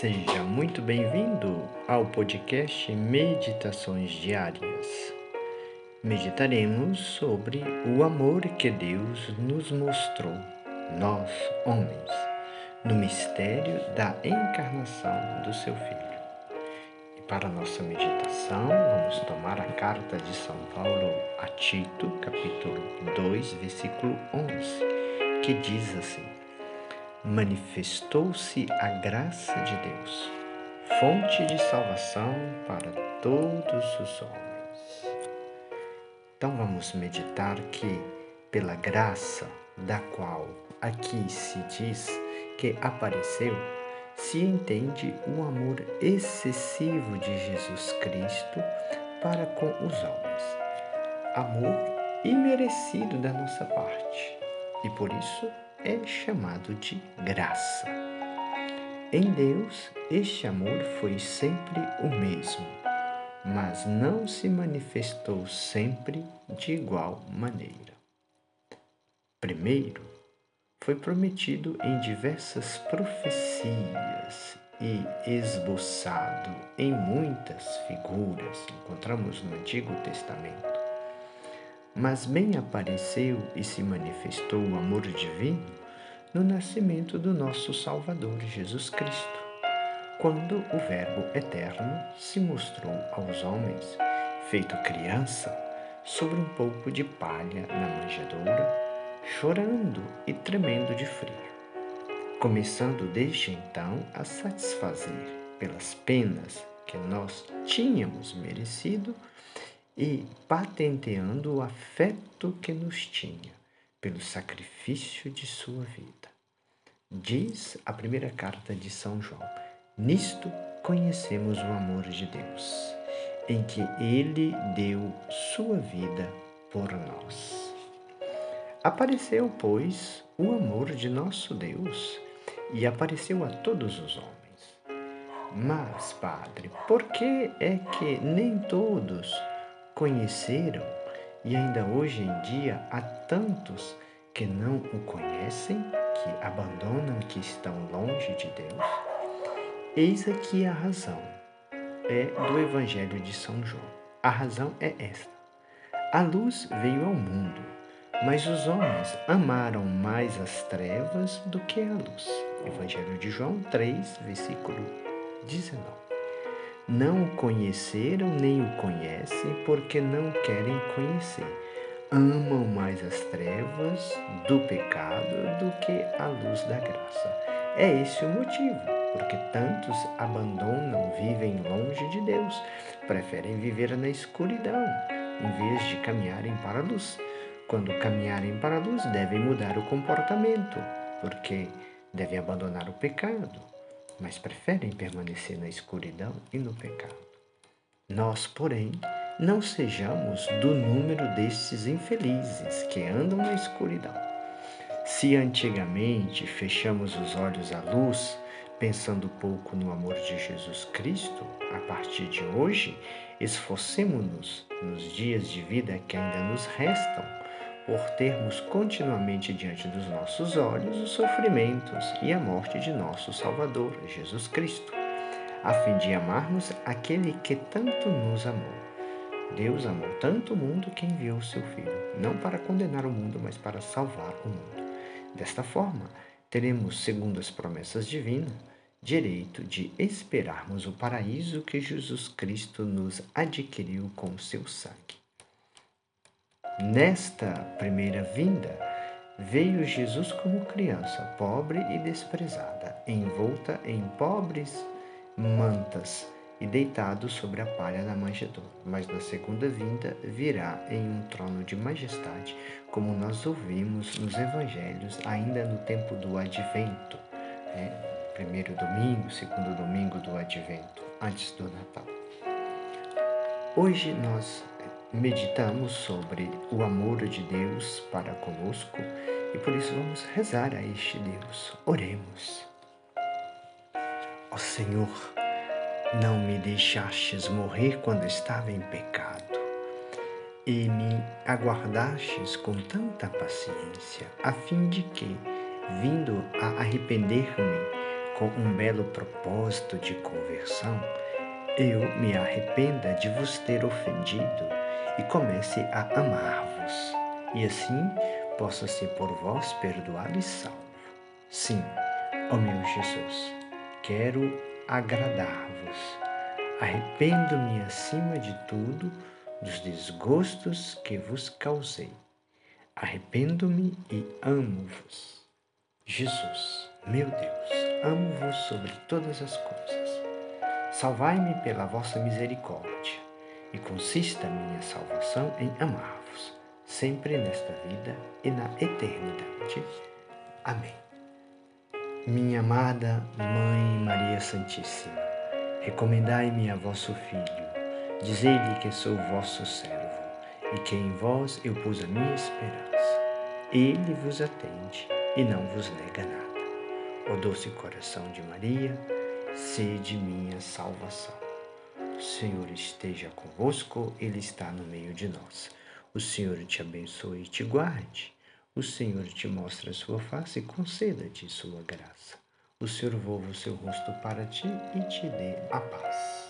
Seja muito bem-vindo ao podcast Meditações Diárias. Meditaremos sobre o amor que Deus nos mostrou, nós, homens, no mistério da encarnação do seu Filho. E para nossa meditação, vamos tomar a carta de São Paulo a Tito, capítulo 2, versículo 11, que diz assim manifestou-se a graça de Deus, fonte de salvação para todos os homens. Então vamos meditar que, pela graça da qual aqui se diz que apareceu, se entende o amor excessivo de Jesus Cristo para com os homens. Amor imerecido da nossa parte. E por isso é chamado de graça. Em Deus, este amor foi sempre o mesmo, mas não se manifestou sempre de igual maneira. Primeiro, foi prometido em diversas profecias e esboçado em muitas figuras, encontramos no Antigo Testamento. Mas bem apareceu e se manifestou o amor divino no nascimento do nosso Salvador Jesus Cristo, quando o Verbo eterno se mostrou aos homens, feito criança, sobre um pouco de palha na manjedoura, chorando e tremendo de frio, começando desde então a satisfazer pelas penas que nós tínhamos merecido e patenteando o afeto que nos tinha pelo sacrifício de sua vida. Diz a primeira carta de São João: Nisto conhecemos o amor de Deus, em que ele deu sua vida por nós. Apareceu, pois, o amor de nosso Deus e apareceu a todos os homens. Mas, Padre, por que é que nem todos conheceram e ainda hoje em dia há tantos que não o conhecem, que abandonam, que estão longe de Deus? Eis aqui a razão é do Evangelho de São João. A razão é esta: a luz veio ao mundo, mas os homens amaram mais as trevas do que a luz. Evangelho de João 3, versículo 19 não o conheceram nem o conhecem porque não querem conhecer. Amam mais as trevas do pecado do que a luz da graça. É esse o motivo, porque tantos abandonam, vivem longe de Deus, preferem viver na escuridão em vez de caminharem para a luz. Quando caminharem para a luz, devem mudar o comportamento, porque devem abandonar o pecado, mas preferem permanecer na escuridão e no pecado. Nós, porém, não sejamos do número destes infelizes que andam na escuridão. Se antigamente fechamos os olhos à luz, pensando pouco no amor de Jesus Cristo, a partir de hoje, esforcemos-nos nos dias de vida que ainda nos restam por termos continuamente diante dos nossos olhos os sofrimentos e a morte de nosso Salvador, Jesus Cristo, a fim de amarmos aquele que tanto nos amou. Deus amou tanto o mundo que enviou o seu Filho, não para condenar o mundo, mas para salvar o mundo. Desta forma, teremos, segundo as promessas divinas, direito de esperarmos o paraíso que Jesus Cristo nos adquiriu com seu sangue. Nesta primeira vinda, veio Jesus como criança, pobre e desprezada, envolta em pobres mantas e deitado sobre a palha da manjedoura. Mas na segunda vinda virá em um trono de majestade, como nós ouvimos nos evangelhos ainda no tempo do advento. Né? Primeiro domingo, segundo domingo do advento, antes do Natal. Hoje nós meditamos sobre o amor de Deus para conosco e por isso vamos rezar a este Deus. Oremos. Ó Senhor, não me deixastes morrer quando estava em pecado e me aguardastes com tanta paciência, a fim de que, vindo a arrepender-me, com um belo propósito de conversão, eu me arrependa de vos ter ofendido e comece a amar-vos, e assim possa ser por vós perdoado e salvo. Sim, ó meu Jesus, quero agradar-vos. Arrependo-me acima de tudo dos desgostos que vos causei. Arrependo-me e amo-vos. Jesus, meu Deus, amo-vos sobre todas as coisas. Salvai-me pela vossa misericórdia, e consista a minha salvação em amar-vos, sempre nesta vida e na eternidade. Amém. Minha amada Mãe Maria Santíssima, recomendai-me a vosso Filho, dizei-lhe que sou vosso servo e que em vós eu pus a minha esperança. Ele vos atende e não vos nega nada. Ó doce coração de Maria, sede minha salvação. O Senhor esteja convosco, Ele está no meio de nós. O Senhor te abençoe e te guarde. O Senhor te mostre a sua face e conceda-te sua graça. O Senhor volva o seu rosto para ti e te dê a paz.